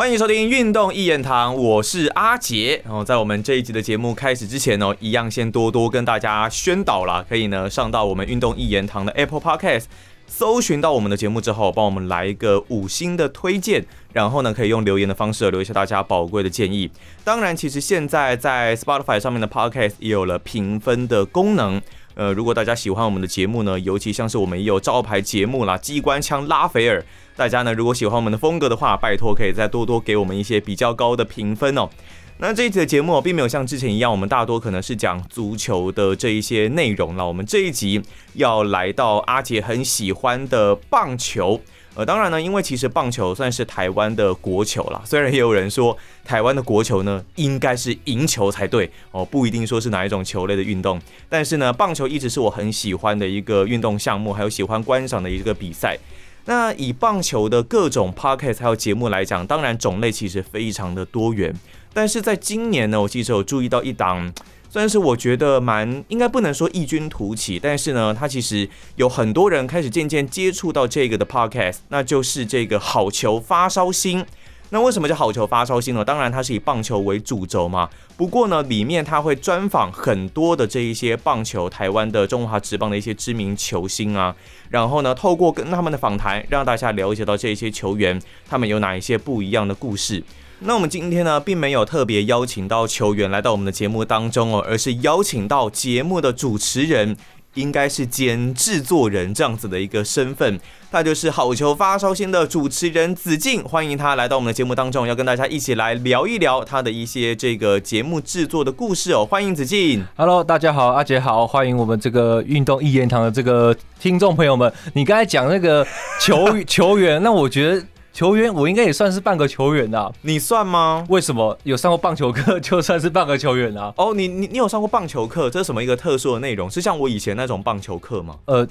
欢迎收听《运动一言堂》，我是阿杰。然后在我们这一集的节目开始之前呢，一样先多多跟大家宣导啦，可以呢上到我们《运动一言堂》的 Apple Podcast，搜寻到我们的节目之后，帮我们来一个五星的推荐，然后呢可以用留言的方式留下大家宝贵的建议。当然，其实现在在 Spotify 上面的 Podcast 也有了评分的功能。呃，如果大家喜欢我们的节目呢，尤其像是我们也有招牌节目啦，机关枪拉斐尔。大家呢，如果喜欢我们的风格的话，拜托可以再多多给我们一些比较高的评分哦。那这一集的节目并没有像之前一样，我们大多可能是讲足球的这一些内容了。我们这一集要来到阿杰很喜欢的棒球。呃，当然呢，因为其实棒球算是台湾的国球了。虽然也有人说台湾的国球呢应该是赢球才对哦，不一定说是哪一种球类的运动。但是呢，棒球一直是我很喜欢的一个运动项目，还有喜欢观赏的一个比赛。那以棒球的各种 podcast 还有节目来讲，当然种类其实非常的多元。但是在今年呢，我其实有注意到一档，虽然是我觉得蛮应该不能说异军突起，但是呢，它其实有很多人开始渐渐接触到这个的 podcast，那就是这个好球发烧星。那为什么叫好球发烧星呢？当然它是以棒球为主轴嘛。不过呢，里面它会专访很多的这一些棒球台湾的中华职棒的一些知名球星啊。然后呢，透过跟他们的访谈，让大家了解到这些球员他们有哪一些不一样的故事。那我们今天呢，并没有特别邀请到球员来到我们的节目当中哦，而是邀请到节目的主持人。应该是兼制作人这样子的一个身份，他就是好球发烧星的主持人子敬，欢迎他来到我们的节目当中，要跟大家一起来聊一聊他的一些这个节目制作的故事哦。欢迎子敬，Hello，大家好，阿杰好，欢迎我们这个运动一言堂的这个听众朋友们。你刚才讲那个球 球员，那我觉得。球员，我应该也算是半个球员的。你算吗？为什么有上过棒球课 就算是半个球员啊？哦，你你你有上过棒球课？这是什么一个特殊的内容？是像我以前那种棒球课吗？呃。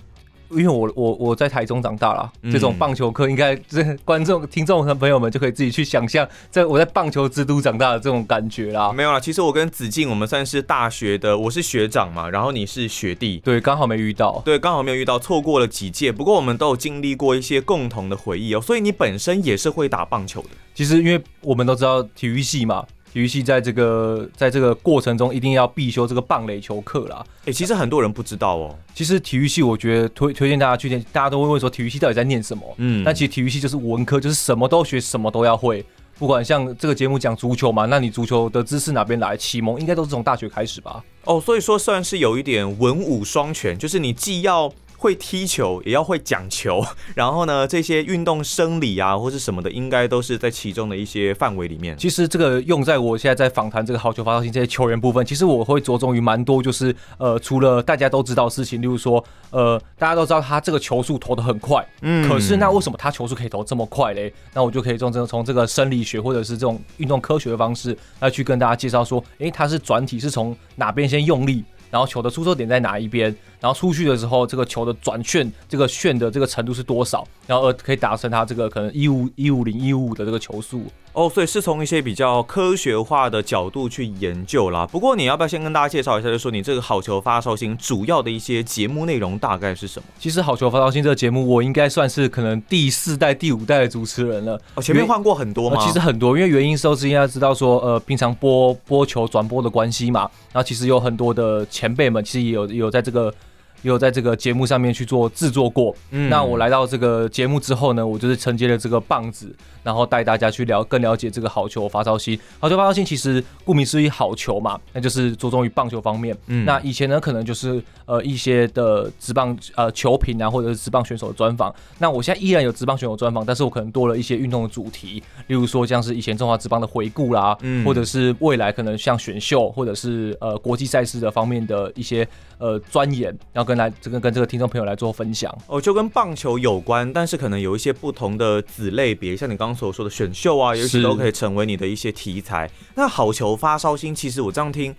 因为我我我在台中长大了，这种棒球课应该这观众听众和朋友们就可以自己去想象，在我在棒球之都长大的这种感觉啦。没有啦，其实我跟子敬我们算是大学的，我是学长嘛，然后你是学弟，对，刚好没遇到，对，刚好没有遇到，错过了几届。不过我们都有经历过一些共同的回忆哦，所以你本身也是会打棒球的。其实因为我们都知道体育系嘛。体育系在这个在这个过程中一定要必修这个棒垒球课啦。哎，其实很多人不知道哦。其实体育系我觉得推推荐大家去念，大家都会问说体育系到底在念什么？嗯，但其实体育系就是文科，就是什么都学，什么都要会。不管像这个节目讲足球嘛，那你足球的知识哪边来？启蒙应该都是从大学开始吧？哦，所以说算是有一点文武双全，就是你既要。会踢球也要会讲球，然后呢，这些运动生理啊或是什么的，应该都是在其中的一些范围里面。其实这个用在我现在在访谈这个好球发烧星这些球员部分，其实我会着重于蛮多，就是呃，除了大家都知道事情，例如说呃，大家都知道他这个球速投的很快，嗯，可是那为什么他球速可以投这么快嘞？那我就可以从这个从这个生理学或者是这种运动科学的方式来去跟大家介绍说，诶，他是转体是从哪边先用力，然后球的出手点在哪一边。然后出去的时候，这个球的转旋，这个旋的这个程度是多少？然后呃，可以达成它这个可能一五一五零一五五的这个球速哦。所以是从一些比较科学化的角度去研究啦。不过你要不要先跟大家介绍一下，就说你这个好球发烧星主要的一些节目内容大概是什么？其实好球发烧星这个节目，我应该算是可能第四代、第五代的主持人了。哦，前面换过很多吗？其实很多，因为原因是之前要知道说，呃，平常播播球转播的关系嘛，然后其实有很多的前辈们，其实也有有在这个。有在这个节目上面去做制作过，那我来到这个节目之后呢，我就是承接了这个棒子，然后带大家去了更了解这个好球发烧星。好球发烧星其实顾名思义好球嘛，那就是着重于棒球方面。嗯那以前呢，可能就是呃一些的职棒呃球评啊，或者是职棒选手的专访。那我现在依然有职棒选手专访，但是我可能多了一些运动的主题，例如说像是以前中华职棒的回顾啦，或者是未来可能像选秀或者是呃国际赛事的方面的一些呃钻研，然后。跟来这个跟这个听众朋友来做分享哦，就跟棒球有关，但是可能有一些不同的子类别，像你刚刚所说的选秀啊，也许都可以成为你的一些题材。那好球发烧星，其实我这样听。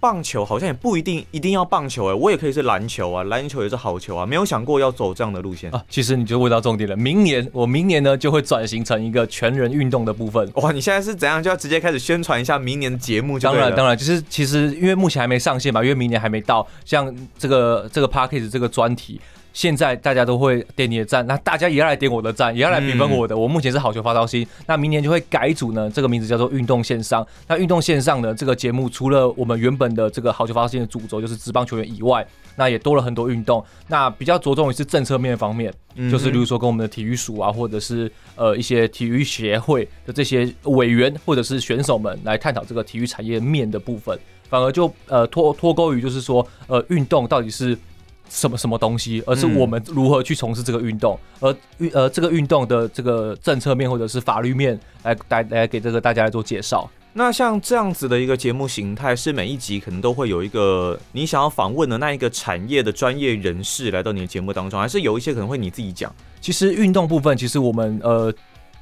棒球好像也不一定一定要棒球哎，我也可以是篮球啊，篮球也是好球啊，没有想过要走这样的路线啊。其实你就问到重点了，明年我明年呢就会转型成一个全人运动的部分。哇，你现在是怎样就要直接开始宣传一下明年的节目？当然当然，就是其实因为目前还没上线嘛，因为明年还没到，像这个这个 p a c k a g e 这个专题。现在大家都会点你的赞，那大家也要来点我的赞，也要来评分我的。我目前是好球发烧星，那明年就会改组呢，这个名字叫做运动线上。那运动线上呢，这个节目除了我们原本的这个好球发烧星的主轴就是职棒球员以外，那也多了很多运动。那比较着重于是政策面方面，就是例如说跟我们的体育署啊，或者是呃一些体育协会的这些委员或者是选手们来探讨这个体育产业面的部分，反而就呃脱脱钩于就是说呃运动到底是。什么什么东西，而是我们如何去从事这个运动，而运呃这个运动的这个政策面或者是法律面来来来给这个大家来做介绍。那像这样子的一个节目形态，是每一集可能都会有一个你想要访问的那一个产业的专业人士来到你的节目当中，还是有一些可能会你自己讲？其实运动部分，其实我们呃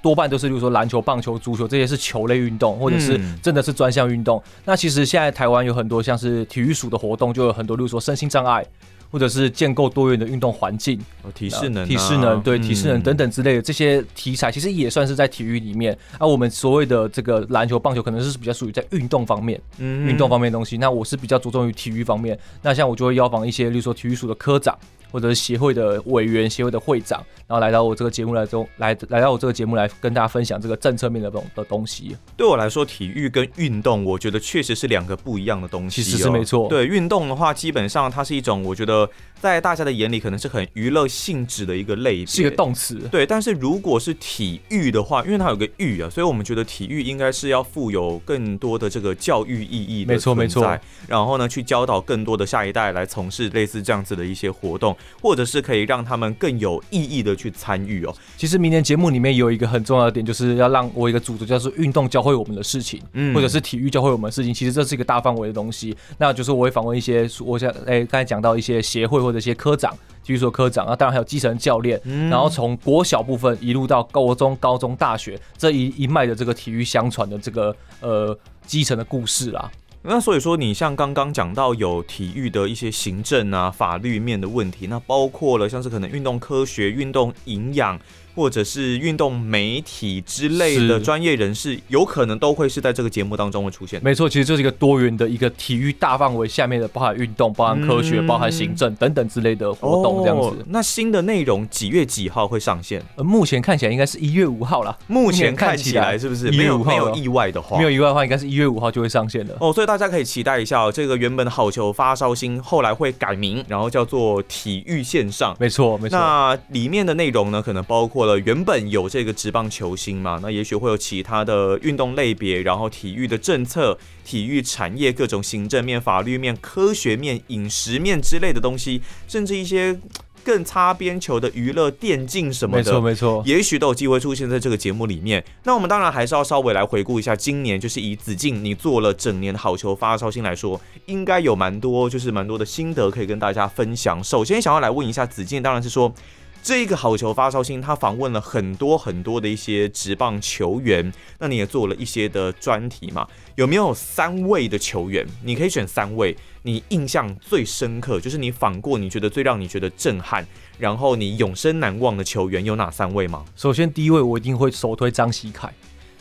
多半都是，比如说篮球、棒球、足球这些是球类运动，或者是真的是专项运动。那其实现在台湾有很多像是体育署的活动，就有很多，例如说身心障碍。或者是建构多元的运动环境，体适能、体适能，对体适能等等之类的这些题材，其实也算是在体育里面。而我们所谓的这个篮球、棒球，可能是比较属于在运动方面，运动方面的东西。那我是比较着重于体育方面。那像我就会邀访一些，例如说体育署的科长。或者是协会的委员、协会的会长，然后来到我这个节目来中来来到我这个节目来跟大家分享这个政策面的东的东西。对我来说，体育跟运动，我觉得确实是两个不一样的东西。其实是没错。对运动的话，基本上它是一种，我觉得在大家的眼里可能是很娱乐性质的一个类别，是一个动词。对，但是如果是体育的话，因为它有个“育”啊，所以我们觉得体育应该是要富有更多的这个教育意义的。没错，没错。然后呢，去教导更多的下一代来从事类似这样子的一些活动，或者是可以。可以让他们更有意义的去参与哦。其实明年节目里面有一个很重要的点，就是要让我一个组织叫做“运动教会我们的事情”，嗯，或者是体育教会我们的事情。其实这是一个大范围的东西。那就是我会访问一些，我想，哎，刚才讲到一些协会或者一些科长，体育所科长啊，当然还有基层教练，然后从国小部分一路到高中、高中、大学这一一脉的这个体育相传的这个呃基层的故事啦。那所以说，你像刚刚讲到有体育的一些行政啊、法律面的问题，那包括了像是可能运动科学、运动营养。或者是运动媒体之类的专业人士，有可能都会是在这个节目当中会出现。没错，其实这是一个多元的一个体育大范围下面的，包含运动、包含科学、包含行政等等之类的活动这样子。那新的内容几月几号会上线？呃，目前看起来应该是一月五号了。目前看起来是不是？没有没有意外的话，没有意外的话，应该是一月五号就会上线的。哦，所以大家可以期待一下哦。这个原本的好球发烧星后来会改名，然后叫做体育线上。没错，没错。那里面的内容呢，可能包括了原本有。这个职棒球星嘛，那也许会有其他的运动类别，然后体育的政策、体育产业各种行政面、法律面、科学面、饮食面之类的东西，甚至一些更擦边球的娱乐电竞什么的，没错没错，也许都有机会出现在这个节目里面。那我们当然还是要稍微来回顾一下今年，就是以子敬你做了整年的好球发烧星来说，应该有蛮多就是蛮多的心得可以跟大家分享。首先想要来问一下子敬，当然是说。这一个好球发烧星，他访问了很多很多的一些职棒球员，那你也做了一些的专题嘛？有没有三位的球员？你可以选三位，你印象最深刻，就是你访过，你觉得最让你觉得震撼，然后你永生难忘的球员有哪三位吗？首先第一位，我一定会首推张希凯。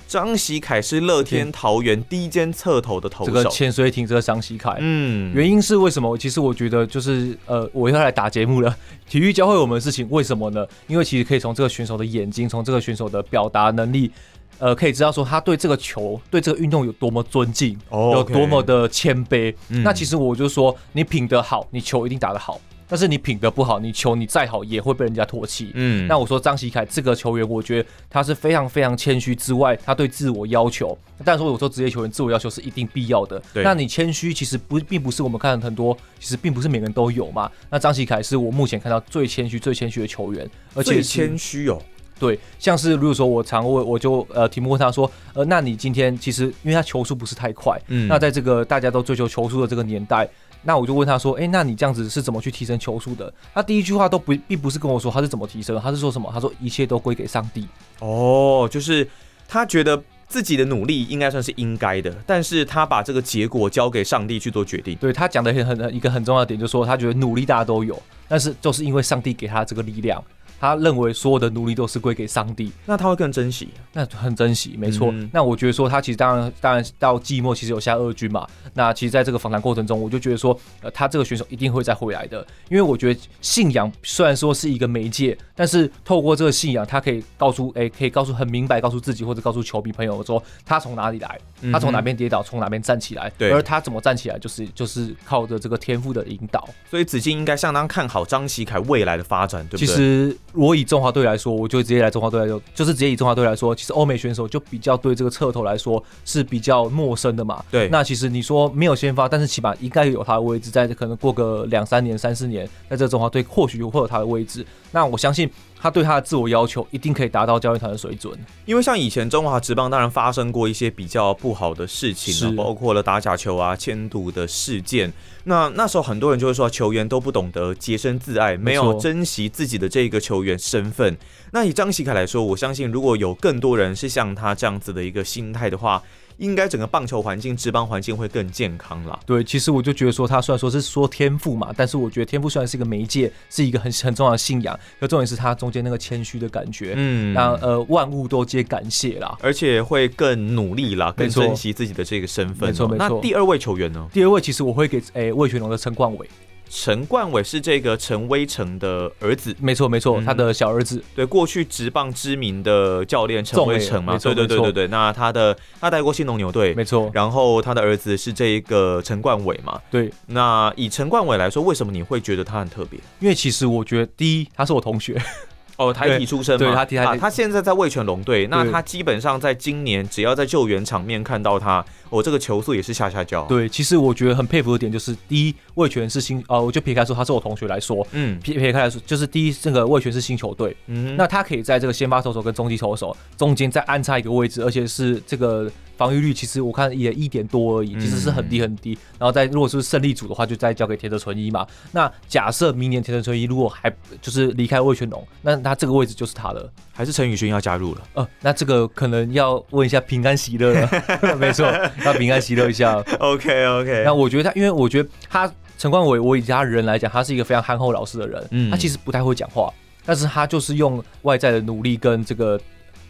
张喜凯是乐天桃园第一间侧头的投手，这个潜水艇这个张喜凯，嗯，原因是为什么？其实我觉得就是呃，我要来打节目了，体育教会我们的事情，为什么呢？因为其实可以从这个选手的眼睛，从这个选手的表达能力，呃，可以知道说他对这个球，对这个运动有多么尊敬，有多么的谦卑。那其实我就说，你品德好，你球一定打得好。但是你品德不好，你球你再好也会被人家唾弃。嗯，那我说张喜凯这个球员，我觉得他是非常非常谦虚之外，他对自我要求。但是我说职业球员自我要求是一定必要的。对，那你谦虚其实不并不是我们看很多，其实并不是每个人都有嘛。那张喜凯是我目前看到最谦虚、最谦虚的球员，而且谦虚哦。对，像是如果说我常问，我就呃题目问他说，呃，那你今天其实因为他球速不是太快，嗯，那在这个大家都追求球速的这个年代。那我就问他说：“哎，那你这样子是怎么去提升球速的？”他第一句话都不并不是跟我说他是怎么提升，他是说什么？他说一切都归给上帝。哦，就是他觉得自己的努力应该算是应该的，但是他把这个结果交给上帝去做决定。对他讲的很很一个很重要的点，就是说他觉得努力大家都有，但是就是因为上帝给他这个力量。他认为所有的努力都是归给上帝，那他会更珍惜，那很珍惜，没错。嗯。那我觉得说他其实当然当然到季末其实有下二军嘛，那其实在这个访谈过程中，我就觉得说，呃，他这个选手一定会再回来的，因为我觉得信仰虽然说是一个媒介，但是透过这个信仰，他可以告诉，哎、可以告诉很明白，告诉自己或者告诉球迷朋友说，他从哪里来，他从哪边跌倒，从哪边站起来，对。而他怎么站起来，就是就是靠着这个天赋的引导。所以子敬应该相当看好张喜凯未来的发展，对不对？其对？实我以中华队来说，我就直接来中华队来说，就是直接以中华队来说，其实欧美选手就比较对这个侧头来说是比较陌生的嘛。对那其实你说没有先发，但是起码应该有他的位置，在可能过个两三年、三四年，在这中华队或许会有他的位置。那我相信他对他的自我要求一定可以达到教练团的水准。因为像以前中华职棒当然发生过一些比较不好的事情啊，是包括了打假球啊、迁赌的事件。那那时候很多人就会说，球员都不懂得洁身自爱，没有珍惜自己的这个球员身份。那以张喜凯来说，我相信如果有更多人是像他这样子的一个心态的话，应该整个棒球环境、职棒环境会更健康啦。对，其实我就觉得说，他虽然说是说天赋嘛，但是我觉得天赋虽然是一个媒介，是一个很很重要的信仰，可重点是他中间那个谦虚的感觉。嗯那呃，万物都皆感谢啦。而且会更努力啦，更珍惜自己的这个身份哦、没错没错那第二位球员呢？第二位其实我会给诶魏全龙的陈冠伟，陈冠伟是这个陈威成的儿子，没错没错，嗯。他的小儿子，对，过去职棒知名的教练陈威成嘛，对对对对对。那他的他带过新农牛队，没错，然后他的儿子是这一个陈冠伟嘛。对，那以陈冠伟来说，为什么你会觉得他很特别？因为其实我觉得第一他是我同学，哦，台体出身嘛，对他体他现在在味全龙队，那他基本上在今年只要在救援场面看到他，我、这个球速也是下下焦。，对，其实我觉得很佩服的点就是，第一魏全是新，呃，我就撇开说他是我同学来说，嗯。撇撇开来说，就是第一这个魏全是新球队，嗯，那他可以在这个先发投手跟中继投手中间再安插一个位置，而且是这个防御率，其实我看也一点多而已，其实是很低很低。然后再如果是胜利组的话，就再交给田泽纯一嘛。那假设明年田泽纯一如果还就是离开魏全龙，那他这个位置就是他了。还是陈宇轩要加入了。呃，那这个可能要问一下平安喜乐了，没错，要平安喜乐一下。OK OK，那我觉得他，因为我觉得他陈冠伟，我以他人来讲，他是一个非常憨厚老实的人，嗯他其实不太会讲话，但是他就是用外在的努力跟这个。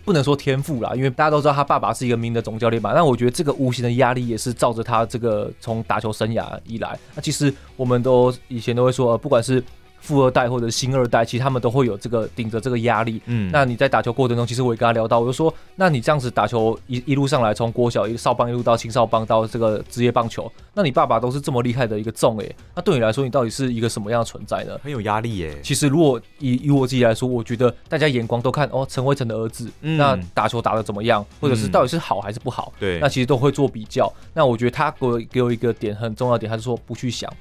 不能说天赋啦，因为大家都知道他爸爸是一个名的总教练嘛。那我觉得这个无形的压力也是照着他这个从打球生涯以来，那其实我们都以前都会说，呃不管是富二代或者新二代，其实他们都会有这个顶着这个压力。嗯那你在打球过程中，其实我也跟他聊到，我就说，那你这样子打球一一路上来，从国小一少棒一路到青少棒到这个职业棒球，那你爸爸都是这么厉害的一个重诶，那对你来说，你到底是一个什么样的存在呢？很有压力耶。其实，如果以以我自己来说，我觉得大家眼光都看哦，陈辉成的儿子，嗯那打球打的怎么样，或者是嗯到底是好还是不好，对那其实都会做比较。那我觉得他给我给我一个点很重要的点，他是说不去想，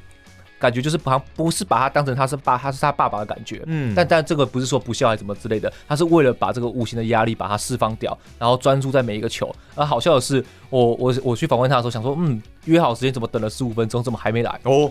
感觉就是好像不是把他当成他是爸，他是他爸爸的感觉。嗯但但这个不是说不孝还是怎么之类的，他是为了把这个无形的压力把它释放掉，然后专注在每一个球。而好笑的是，我我我去访问他的时候，想说，嗯，约好时间怎么等了十五分钟，怎么还没来？哦，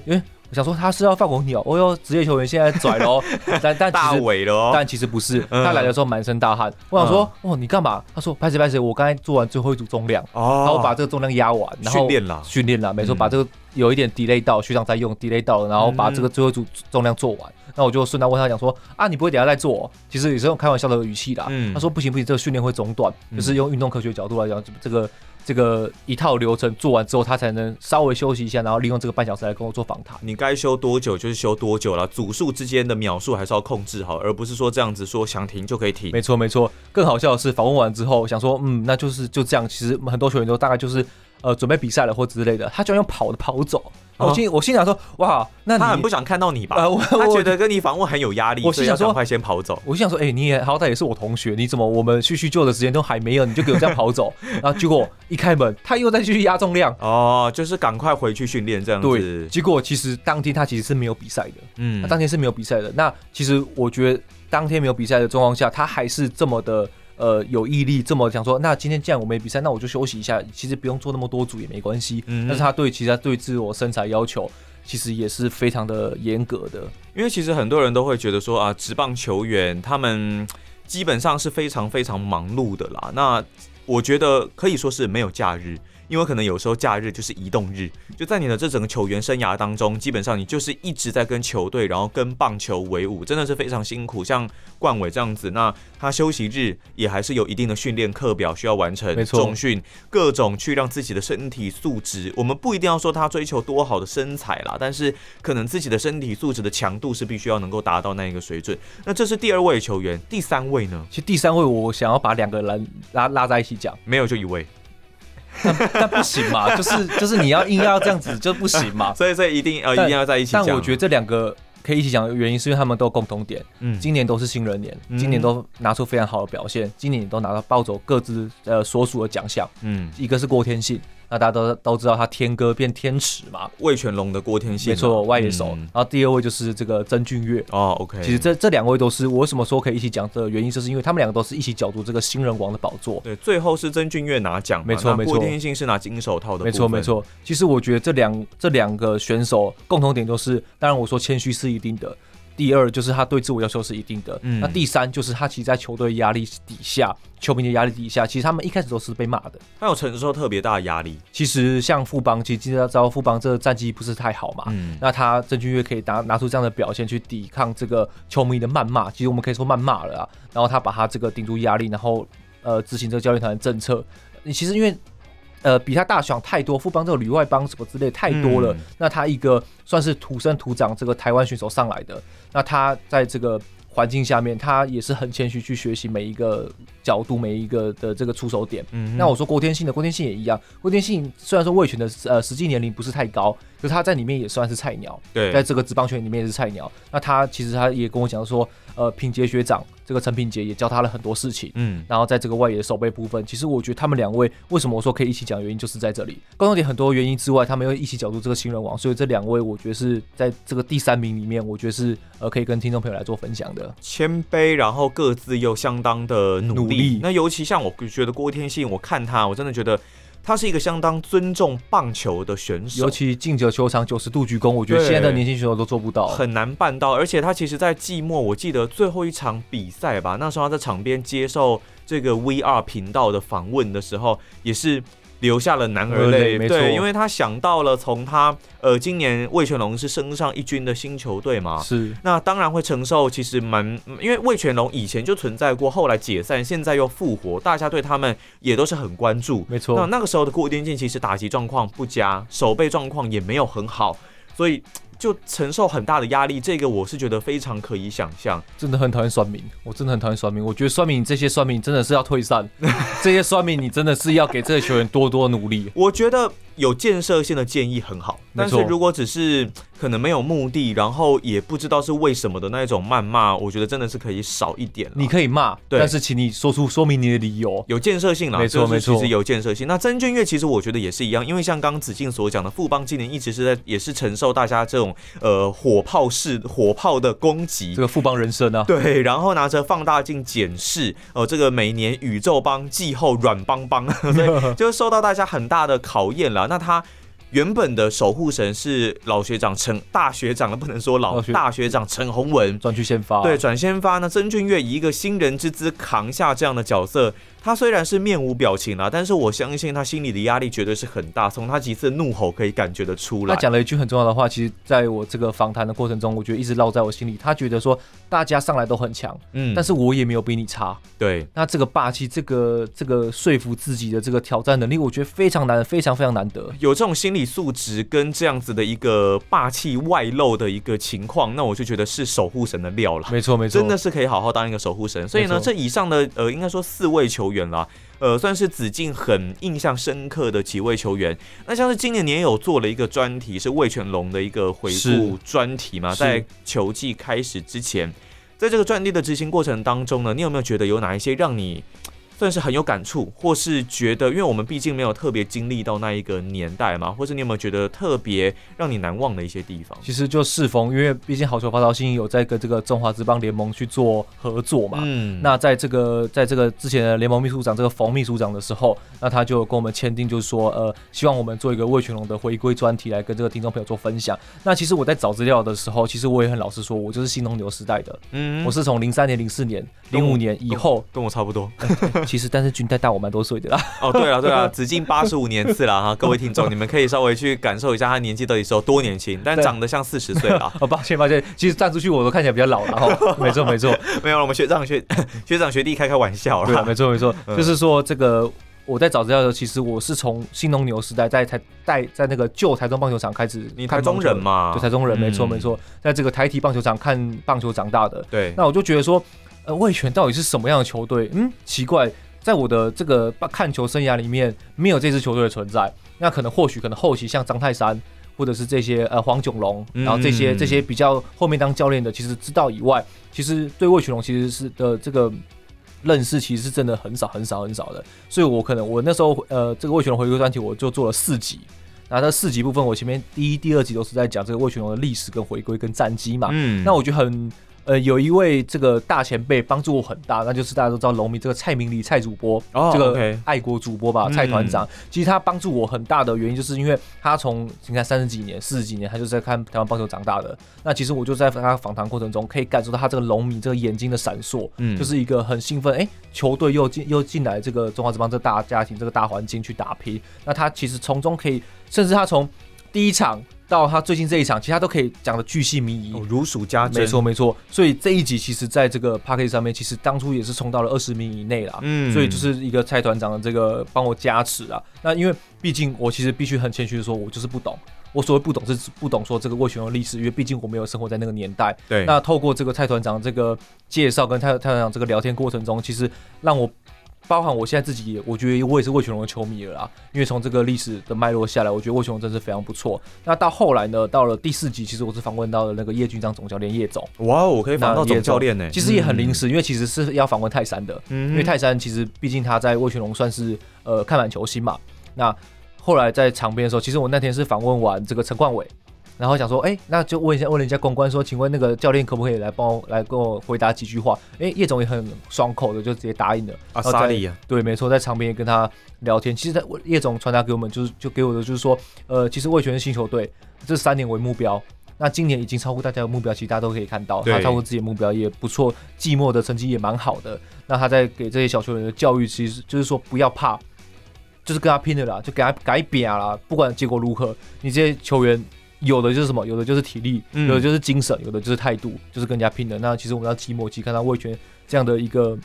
我想说他是要放我鸟，哦哟，职业球员现在拽喽，但但大其实。伟了哦。但其实不是，嗯他来的时候满身大汗。我想说，哦，你干嘛？他说，拍谁拍谁，我刚才做完最后一组重量，哦，然后把这个重量压完，然后训练了训练了，没错，嗯把这个有一点 delay 到，学长在用 delay 到，然后把这个最后一组重量做完。那我就顺道问他讲说，啊，你不会等下再做哦？其实也是用开玩笑的语气啦。嗯他说不行不行，这个训练会中断，嗯就是用运动科学角度来讲，这个这个一套流程做完之后，他才能稍微休息一下，然后利用这个半小时来跟我做访谈。你该休多久就是休多久了，组数之间的秒数还是要控制好，而不是说这样子说想停就可以停。没错没错，更好笑的是访问完之后，想说嗯，那就是就这样。其实很多球员都大概就是呃准备比赛了或之类的，他居然用跑的跑走。哦我心我心想说哇，那他很不想看到你吧？呃我他我觉得跟你访问很有压力，我心想说赶快先跑走。我心想说，哎、你也好歹也是我同学，你怎么我们叙叙旧的时间都还没有，你就给我这样跑走？然后结果一开门，他又在继续压重量。哦，就是赶快回去训练这样对，子。结果其实当天他其实是没有比赛的，嗯他当天是没有比赛的。那其实我觉得当天没有比赛的状况下，他还是这么的呃有毅力，这么想说，那今天既然我没比赛，那我就休息一下，其实不用做那么多组也没关系。嗯但是他对其实他对自我身材要求，其实也是非常的严格的。因为其实很多人都会觉得说啊，职棒球员他们基本上是非常非常忙碌的啦。那我觉得可以说是没有假日，因为可能有时候假日就是移动日，就在你的这整个球员生涯当中，基本上你就是一直在跟球队，然后跟棒球为伍，真的是非常辛苦。像冠伟这样子，那他休息日也还是有一定的训练课表需要完成，没错重训各种去让自己的身体素质，我们不一定要说他追求多好的身材啦，但是可能自己的身体素质的强度是必须要能够达到那一个水准。那这是第二位球员，第三位呢？其实第三位我想要把两个人拉拉在一起讲，没有就一位，但但不行嘛，就是就是你要硬要这样子就不行嘛。所以所以一定呃一定要在一起讲。但我觉得这两个可以一起讲的原因，是因为他们都有共同点。嗯今年都是新人年，嗯今年都拿出非常好的表现，今年也都拿到抱走各自呃所属的奖项。嗯，一个是郭天信，那大家都都知道他天哥变天池嘛，魏全龙的郭天信啊，没错，外野手。嗯然后第二位就是这个曾俊岳。哦，OK，其实这这两位都是我为什么说可以一起讲的原因，就是因为他们两个都是一起角逐这个新人王的宝座。对，最后是曾俊岳拿奖没错没错郭天信是拿金手套的，没错没。错，其实我觉得这两这两个选手共同点就是，当然我说谦虚是一定的，第二就是他对自我要求是一定的，嗯那第三就是他其实在球队压力底下，球迷的压力底下，其实他们一开始都是被骂的。他有承受特别大的压力，其实像富邦，其实今天知道富邦这个战绩不是太好嘛，嗯，那他郑俊岳可以拿拿出这样的表现去抵抗这个球迷的谩骂，其实我们可以说谩骂了啊。然后他把他这个顶住压力，然后呃执行这个教练团的政策。你其实因为呃比他大小太多，富邦这个旅外帮什么之类太多了。嗯那他一个算是土生土长这个台湾选手上来的，那他在这个环境下面，他也是很谦虚去学习每一个角度、每一个的这个出手点。嗯那我说郭天信的，郭天信也一样。郭天信虽然说魏权的呃实际年龄不是太高，可是他在里面也算是菜鸟，对在，这个职棒圈里面也是菜鸟。那他其实他也跟我讲说，呃，品杰学长这个陈品杰也教他了很多事情。嗯，然后在这个外野的守备部分，其实我觉得他们两位为什么我说可以一起讲，原因就是在这里。共同点很多原因之外，他们又一起角逐这个新人王，所以这两位我觉得是在这个第三名里面，我觉得是呃可以跟听众朋友来做分享的。谦卑，然后各自又相当的努力。那尤其像我觉得郭天信，我看他，我真的觉得他是一个相当尊重棒球的选手尤。其进者球场九十度鞠躬，我觉得现在的年轻选手都做不到。很难办到，而且他其实，在季末，我记得最后一场比赛吧，那时候他在场边接受这个 VR 频道的访问的时候，也是流下了男儿儿泪。没错对，因为他想到了从他呃今年魏全龙是升上一军的新球队嘛，是那当然会承受，其实蛮，嗯因为魏全龙以前就存在过，后来解散，现在又复活，大家对他们也都是很关注。没错，那那个时候的固定进其实打击状况不佳，守备状况也没有很好，所以就承受很大的压力。这个我是觉得非常可以想象。真的很讨厌算命，我真的很讨厌算命。我觉得算命这些算命真的是要退散，这些算命你真的是要给这些球员多多努力。我觉得有建设性的建议很好，但是如果只是可能没有目的，然后也不知道是为什么的那一种谩骂，我觉得真的是可以少一点。你可以骂，对但是请你说出说明你的理由。有建设性啦，没错没错其实有建设性。那曾俊岳其实我觉得也是一样，因为像刚刚子敬所讲的，富邦今年一直是在也是承受大家这种呃火炮式火炮的攻击这。个富邦人生啊，对，然后拿着放大镜检视，哦、这个每年宇宙帮季后软邦邦，所以 就受到大家很大的考验了。那他原本的守护神是老学长陈大学长了，不能说老大学长陈宏文，转去先发，对，转先发。呢，曾俊岳以一个新人之姿扛下这样的角色，他虽然是面无表情啦，但是我相信他心里的压力绝对是很大，从他几次怒吼可以感觉得出来。他讲了一句很重要的话，其实在我这个访谈的过程中，我觉得一直烙在我心里。他觉得说大家上来都很强，嗯但是我也没有比你差。对，那这个霸气，这个这个说服自己的这个挑战能力，我觉得非常难，非常非常难得。有这种心理素质跟这样子的一个霸气外露的一个情况，那我就觉得是守护神的料了。没错没错，真的是可以好好当一个守护神。所以呢，这以上的呃，应该说四位球员啦，呃，算是子敬很印象深刻的几位球员。那像是今年你也有做了一个专题，是魏全龙的一个回顾专题嘛，在球季开始之前，在这个专题的执行过程当中呢，你有没有觉得有哪一些让你算是很有感触，或是觉得，因为我们毕竟没有特别经历到那一个年代嘛，或是你有没有觉得特别让你难忘的一些地方？其实就适逢，因为毕竟好球发烧星有在跟这个中华职棒联盟去做合作嘛。嗯那在这个在这个之前的联盟秘书长这个冯秘书长的时候，那他就跟我们签订，就是说，呃，希望我们做一个魏全龙的回归专题来跟这个听众朋友做分享。那其实我在找资料的时候，其实我也很老实说，我就是新农牛时代的，嗯我是从零三年、零四年、零五年以后，跟我差不多，其实但是军代大我蛮多岁的啦。哦，对了对了，只进八十五年次了哈，各位听众，你们可以稍微去感受一下他年纪到底是有多年轻，但长得像四十岁了。哦，抱歉抱歉，其实站出去我都看起来比较老了哈。没错没错，没有了，我们学长学学长学弟开开玩笑了。没错没错，就是说这个。我在找资料的时候，其实我是从新农牛时代在台在在那个旧台中棒球场开始。你台中人嘛？对，台中人，没错没错，在这个台体棒球场看棒球长大的。对。那我就觉得说，呃，魏权到底是什么样的球队？嗯，奇怪，在我的这个看球生涯里面，没有这支球队的存在。那可能或许可能后期像张泰山，或者是这些呃黄炯龙，然后这些这些比较后面当教练的，其实知道以外，其实对魏全龙其实是的这个。认识其实是真的很少很少很少的，所以我可能我那时候呃这个魏全龙回归专题我就做了四集，然后这四集部分我前面第一第二集都是在讲这个魏全龙的历史跟回归跟战绩嘛，嗯，那我觉得很。呃，有一位这个大前辈帮助我很大，那就是大家都知道龙迷这个蔡明理蔡主播，这个爱国主播吧，蔡团长。其实他帮助我很大的原因，就是因为他从你看三十几年、四十几年，他就是在看台湾棒球长大的。那其实我就在他访谈过程中，可以感受到他这个龙迷这个眼睛的闪烁，嗯，就是一个很兴奋，哎，球队又进又进来这个中华职棒这大家庭这个大环境去打拼。那他其实从中可以，甚至他从第一场。到他最近这一场，其他都可以讲的巨细靡遗，如数家珍。没错没错，所以这一集其实在这个 p a r k e 上面，其实当初也是冲到了二十名以内啦。嗯，所以就是一个蔡团长的这个帮我加持啊。那因为毕竟我其实必须很谦虚的说，我就是不懂。我所谓不懂是不懂说这个魏全龙历史，因为毕竟我没有生活在那个年代。对。那透过这个蔡团长这个介绍跟蔡蔡团长这个聊天过程中，其实让我。包含我现在自己，我觉得我也是魏全龙的球迷了啦。因为从这个历史的脉络下来，我觉得魏全龙真是非常不错。那到后来呢，到了第四集，其实我是访问到了那个叶军章总教练叶总。哇，我可以访问到总教练呢。其实也很临时，因为其实是要访问泰山的。嗯。因为泰山其实毕竟他在魏全龙算是呃看板球星嘛。那后来在场边的时候，其实我那天是访问完这个陈冠伟。然后想说，哎，那就问一下，问人家公关说，请问那个教练可不可以来帮我来跟我回答几句话？哎，叶总也很爽口的，就直接答应了。啊，沙利啊，对，没错，在场边也跟他聊天。其实，在叶总传达给我们，就是就给我的就是说，呃，其实魏权是新球队，这三年为目标。那今年已经超过大家的目标，其实大家都可以看到，他超过自己的目标也不错，季末的成绩也蛮好的。那他在给这些小球员的教育，其实就是说不要怕，就是跟他拼的啦，就给他改扁啦，不管结果如何，你这些球员。有的就是什么，有的就是体力，有的就是精神，有的就是态度，就是更加拼的。那其实我们要期末期看到魏权这样的一个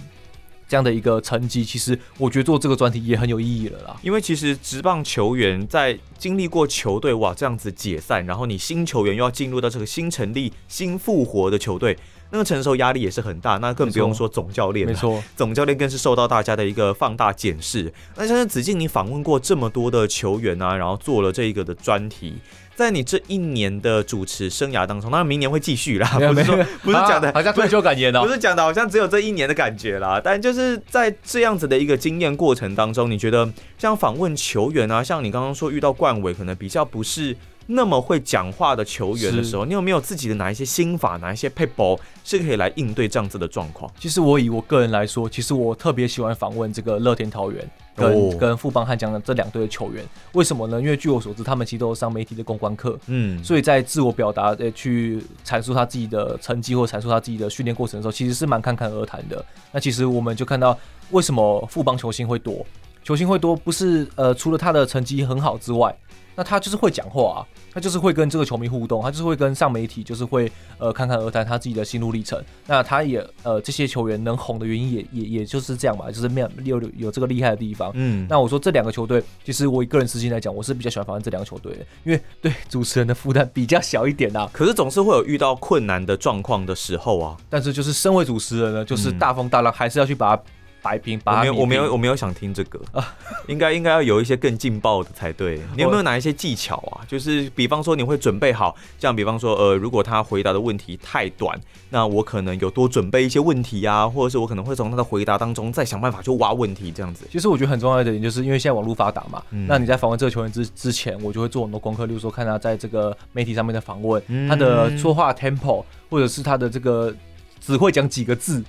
这样的一个成绩，其实我觉得做这个专题也很有意义了啦。因为其实职棒球员在经历过球队哇这样子解散，然后你新球员又要进入到这个新成立、新复活的球队，那个承受压力也是很大。那更不用说总教练，没错，总教练更是受到大家的一个放大检视。那像是子敬，你访问过这么多的球员啊，然后做了这一个的专题。在你这一年的主持生涯当中，当然明年会继续啦，不是说不是讲的，好像退休感言哦，不是讲的好像只有这一年的感觉啦。但就是在这样子的一个经验过程当中，你觉得像访问球员啊，像你刚刚说遇到冠伟，可能比较不是。那么会讲话的球员的时候，你有没有自己的哪一些心法，哪一些配博是可以来应对这样子的状况？其实我以我个人来说，其实我特别喜欢访问这个乐天桃园跟跟富邦悍将的这两队的球员。为什么呢？因为据我所知，他们其实都有上媒体的公关课，嗯，所以在自我表达呃去阐述他自己的成绩或阐述他自己的训练过程的时候，其实是蛮侃侃而谈的。那其实我们就看到为什么富邦球星会多，球星会多，不是呃除了他的成绩很好之外。那他就是会讲话啊，他就是会跟这个球迷互动，他就是会跟上媒体，就是会呃侃侃而谈他自己的心路历程。那他也呃这些球员能红的原因也也也就是这样吧，就是面有有这个厉害的地方。嗯，那我说这两个球队，其实我以个人私心来讲，我是比较喜欢访问这两个球队的，因为对主持人的负担比较小一点啊。可是总是会有遇到困难的状况的时候啊。但是就是身为主持人呢，就是大风大浪还是要去把它。白冰，我没有，我没有，我没有想听这个啊，应该应该要有一些更劲爆的才对。你有没有哪一些技巧啊？就是比方说你会准备好，像比方说呃，如果他回答的问题太短，那我可能有多准备一些问题啊，或者是我可能会从他的回答当中再想办法去挖问题这样子。其实我觉得很重要一点，就是因为现在网络发达嘛，那你在访问这个球员之之前，我就会做很多功课，例如说看他在这个媒体上面的访问，他的说话 tempo，或者是他的这个只会讲几个字。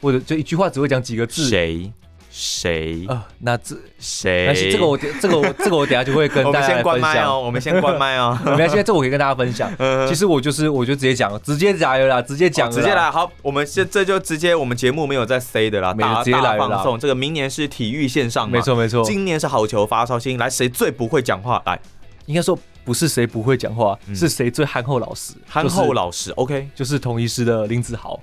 或者就一句话只会讲几个字，谁？谁？呃，那这谁？这个我这个我这个我等下就会跟 我们大家先关麦。哦，我们先关麦哦。没关系，这我可以跟大家分享。其实我就是我就直接讲，直接来了啦，直接讲直接来，好，我们这这就直接，我们节目没有在 say 的啦，没有大直接来放送。这个明年是体育线上，没错没错。今年是好球发烧星，来谁最不会讲话？来，应该说不是谁不会讲话，嗯是谁最憨厚老实。憨厚老实，OK。就是同一师的林子豪。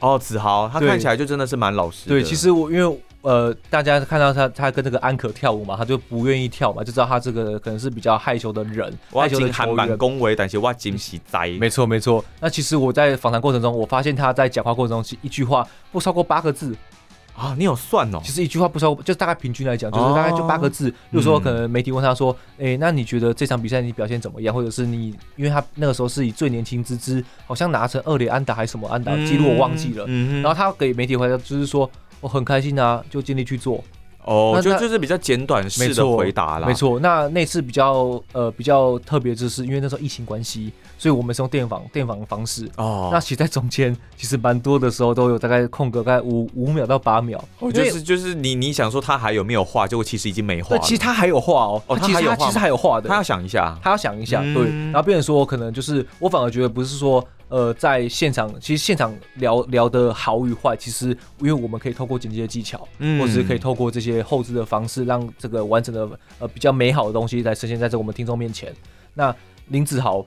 哦，子豪，他看起来就真的是蛮老实的。对，其实我因为呃，大家看到他他跟这个安可跳舞嘛，他就不愿意跳嘛，就知道他这个可能是比较害羞的人，我害羞的今韩版球员。恭维，但是我惊喜在。没错没错。那其实我在访谈过程中，我发现他在讲话过程中，其实一句话不超过八个字。啊，你有算哦其？实一句话不超过，就大概平均来讲，就是大概就八个字。比如说，可能媒体问他说：“诶，那你觉得这场比赛你表现怎么样？或者是你，因为他那个时候是以最年轻之姿，好像拿成二连安打还是什么安打记录，我忘记了。嗯然后他给媒体回答就是说：“我很开心啊，就尽力去做。”哦，就就是比较简短式的回答啦。没，错，那那次比较呃比较特别，就是因为那时候疫情关系，所以我们是用电访电访的方式。哦，那其实在中间其实蛮多的时候都有大概空格大概五五秒到八秒，哦，就是就是你你想说他还有没有话，结果其实已经没话对，了。其实他还有话哦，哦他其实他其实还有话的，他要想一下。他要想一下，嗯对，然后变成说可能就是我反而觉得不是说呃在现场，其实现场聊聊的好与坏，其实因为我们可以透过剪辑的技巧，嗯或者是可以透过这些后置的方式，让这个完整的呃比较美好的东西来呈现在这我们听众面前。那林子豪。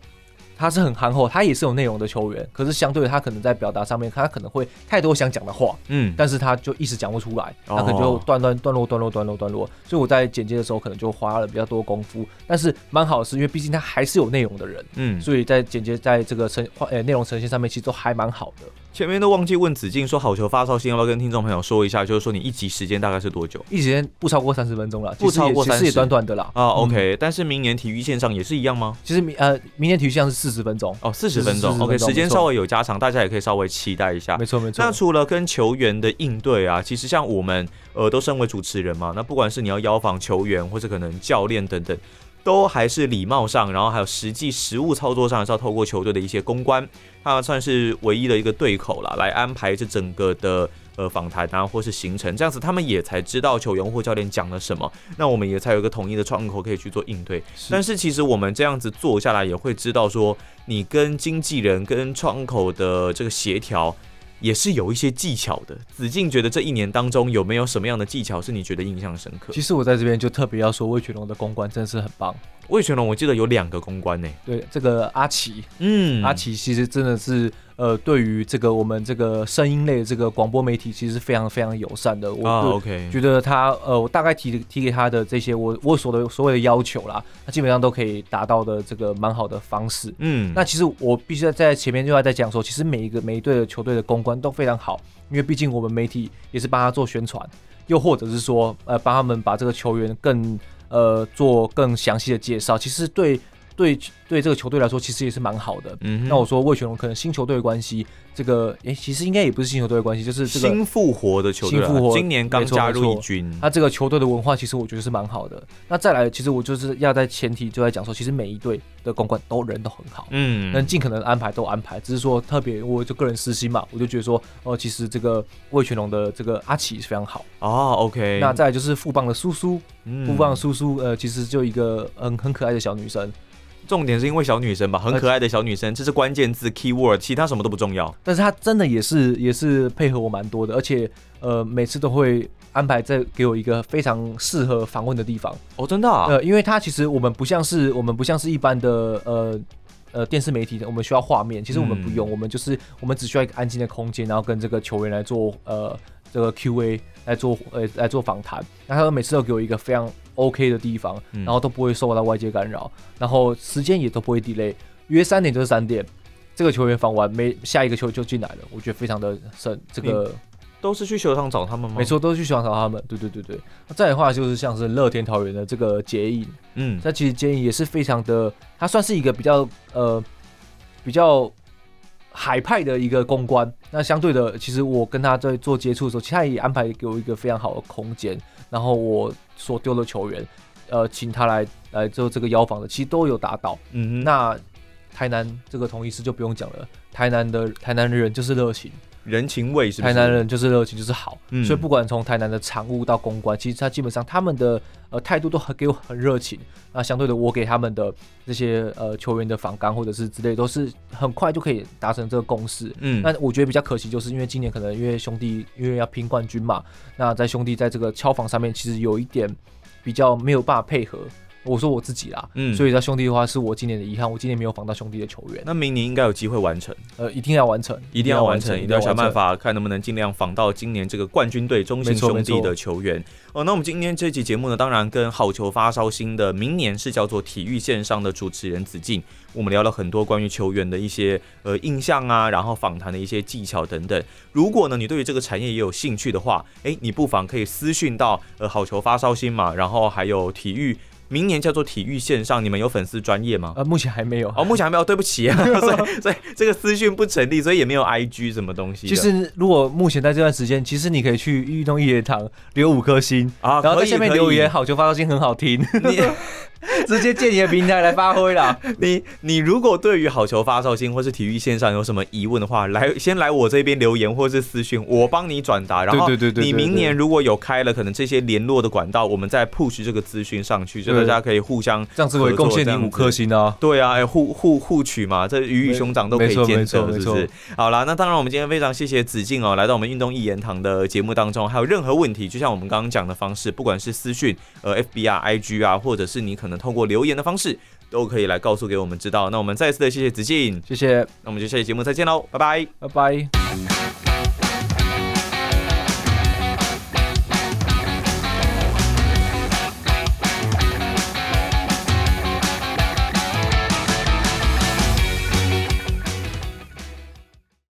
他是很憨厚，他也是有内容的球员，可是相对他可能在表达上面，他可能会太多想讲的话，嗯，但是他就一时讲不出来，哦他可能就段段段落段落段落段落，所以我在剪接的时候可能就花了比较多功夫，但是蛮好的是，因为毕竟他还是有内容的人，嗯，所以在剪接在这个呈呃内容呈现上面其实都还蛮好的。前面都忘记问子敬说好球发烧星，要不要跟听众朋友说一下？就是说你一集时间大概是多久？一时间不超过三十分钟了，不超过三十也短短的啦。啊嗯，OK，但是明年体育线上也是一样吗？其实明呃明年体育线上是四十分钟，哦，四十分钟，OK，时间稍微有加长，大家也可以稍微期待一下。没错没错那。除了跟球员的应对啊，其实像我们呃都身为主持人嘛，那不管是你要邀访球员，或者可能教练等等，都还是礼貌上，然后还有实际实务操作上，还是要透过球队的一些公关，他算是唯一的一个对口了，来安排这整个的。呃，访谈啊，或是行程，这样子他们也才知道球员或教练讲了什么，那我们也才有一个统一的窗口可以去做应对。但是其实我们这样子做下来，也会知道说，你跟经纪人、跟窗口的这个协调，也是有一些技巧的。子敬觉得这一年当中有没有什么样的技巧是你觉得印象深刻？其实我在这边就特别要说，魏全龙的公关真的是很棒。魏全龙我记得有两个公关呢、对这个阿奇，嗯阿奇其实真的是呃，对于这个我们这个声音类的这个广播媒体，其实是非常非常友善的。我啊，OK，觉得他呃，我大概提提给他的这些我我所的所谓的要求啦，他基本上都可以达到的这个蛮好的方式。嗯，那其实我必须在在前面就要再讲说，其实每一个每一队的球队的公关都非常好，因为毕竟我们媒体也是帮他做宣传，又或者是说呃帮他们把这个球员更呃做更详细的介绍，其实对对对这个球队来说其实也是蛮好的。嗯哼那我说魏全龙可能新球队的关系，这个诶、其实应该也不是新球队的关系，就是这个新复活的球队，新复活今年刚加入一军，那这个球队的文化，其实我觉得是蛮好的。那再来，其实我就是要在前提就在讲说，其实每一队的公关都人都很好，嗯能尽可能安排都安排，只是说特别我就个人私心嘛，我就觉得说，哦、其实这个魏全龙的这个阿奇是非常好。哦，OK，那再来就是富邦的苏苏，嗯富邦的苏苏，呃，其实就一个很很可爱的小女生，重点是因为小女生吧，很可爱的小女生，这是关键字 keyword，其他什么都不重要。但是她真的也是也是配合我蛮多的，而且呃每次都会安排在给我一个非常适合访问的地方。哦，真的啊，呃，因为她其实我们不像是我们不像是一般的呃呃电视媒体的，我们需要画面，其实我们不用，我们就是我们只需要一个安静的空间，然后跟这个球员来做呃这个 Q&A 来做呃来做访谈，然后他们每次都给我一个非常 OK 的地方，嗯然后都不会受到外界干扰，然后时间也都不会 delay，约三点就是三点。这个球员防完，没下一个球就进来了，我觉得非常的省。这个都是去球场找他们吗？没，错，都是去球场找他们。对对对对。那再来的话就是像是乐天桃园的这个接应，嗯，那其实接应也是非常的，它算是一个比较呃比较海派的一个公关。那相对的，其实我跟他在做接触的时候，其实他也安排给我一个非常好的空间。然后我所丢的球员，呃，请他来来做这个邀访的，其实都有达到。嗯，那台南这个同一师就不用讲了，台南的台南人就是热情，人情味是不台？南人就是热情就是好，嗯所以不管从台南的常务到公关，其实他基本上他们的呃态度都很给我很热情。那相对的，我给他们的这些呃球员的访纲或者是之类，都是很快就可以达成这个共识。嗯那我觉得比较可惜，就是因为今年可能因为兄弟因为要拼冠军嘛，那在兄弟在这个敲房上面其实有一点比较没有办法配合。我说我自己啦，嗯所以他兄弟的话是我今年的遗憾，我今年没有访到兄弟的球员，那明年应该有机会完成，呃，一定要完成，一定要完成，一定要想办。法看能不能尽量访到今年这个冠军队中信兄弟的球员。哦，那我们今天这期节目呢，当然跟好球发烧星的明年是叫做体育线上的主持人子敬，我们聊了很多关于球员的一些呃印象啊，然后访谈的一些技巧等等。如果呢你对于这个产业也有兴趣的话，诶，你不妨可以私讯到呃好球发烧星嘛，然后还有体育。明年叫做体育线上，你们有粉丝专业吗？呃，目前还没有。哦，目前还没有，对不起啊，所以所以这个私讯不成立，所以也没有 IG 什么东西。其实如果目前在这段时间，其实你可以去运动一言堂留五颗星，啊，然后在下面留言，好球发到心很好听，你 直接借你的平台来发挥了。你你如果对于好球发烧星或是体育线上有什么疑问的话，来先来我这边留言或是私讯，我帮你转达。然后对对对对你明年如果有开了可能这些联络的管道，我们再 push 这个资讯上去，就大家可以互相这样子我也贡献你五颗星。星啊。对啊，哎，互互互取嘛，这鱼与熊掌都可以兼得，是不是？好啦，那当然，我们今天非常谢谢子敬哦，来到我们运动一言堂的节目当中，还有任何问题，就像我们刚刚讲的方式，不管是私讯、呃 FB 啊、IG 啊，或者是你可能通过留言的方式，都可以来告诉给我们知道。那我们再次的谢谢子敬，谢谢，那我们就下期节目再见喽，拜拜。拜拜。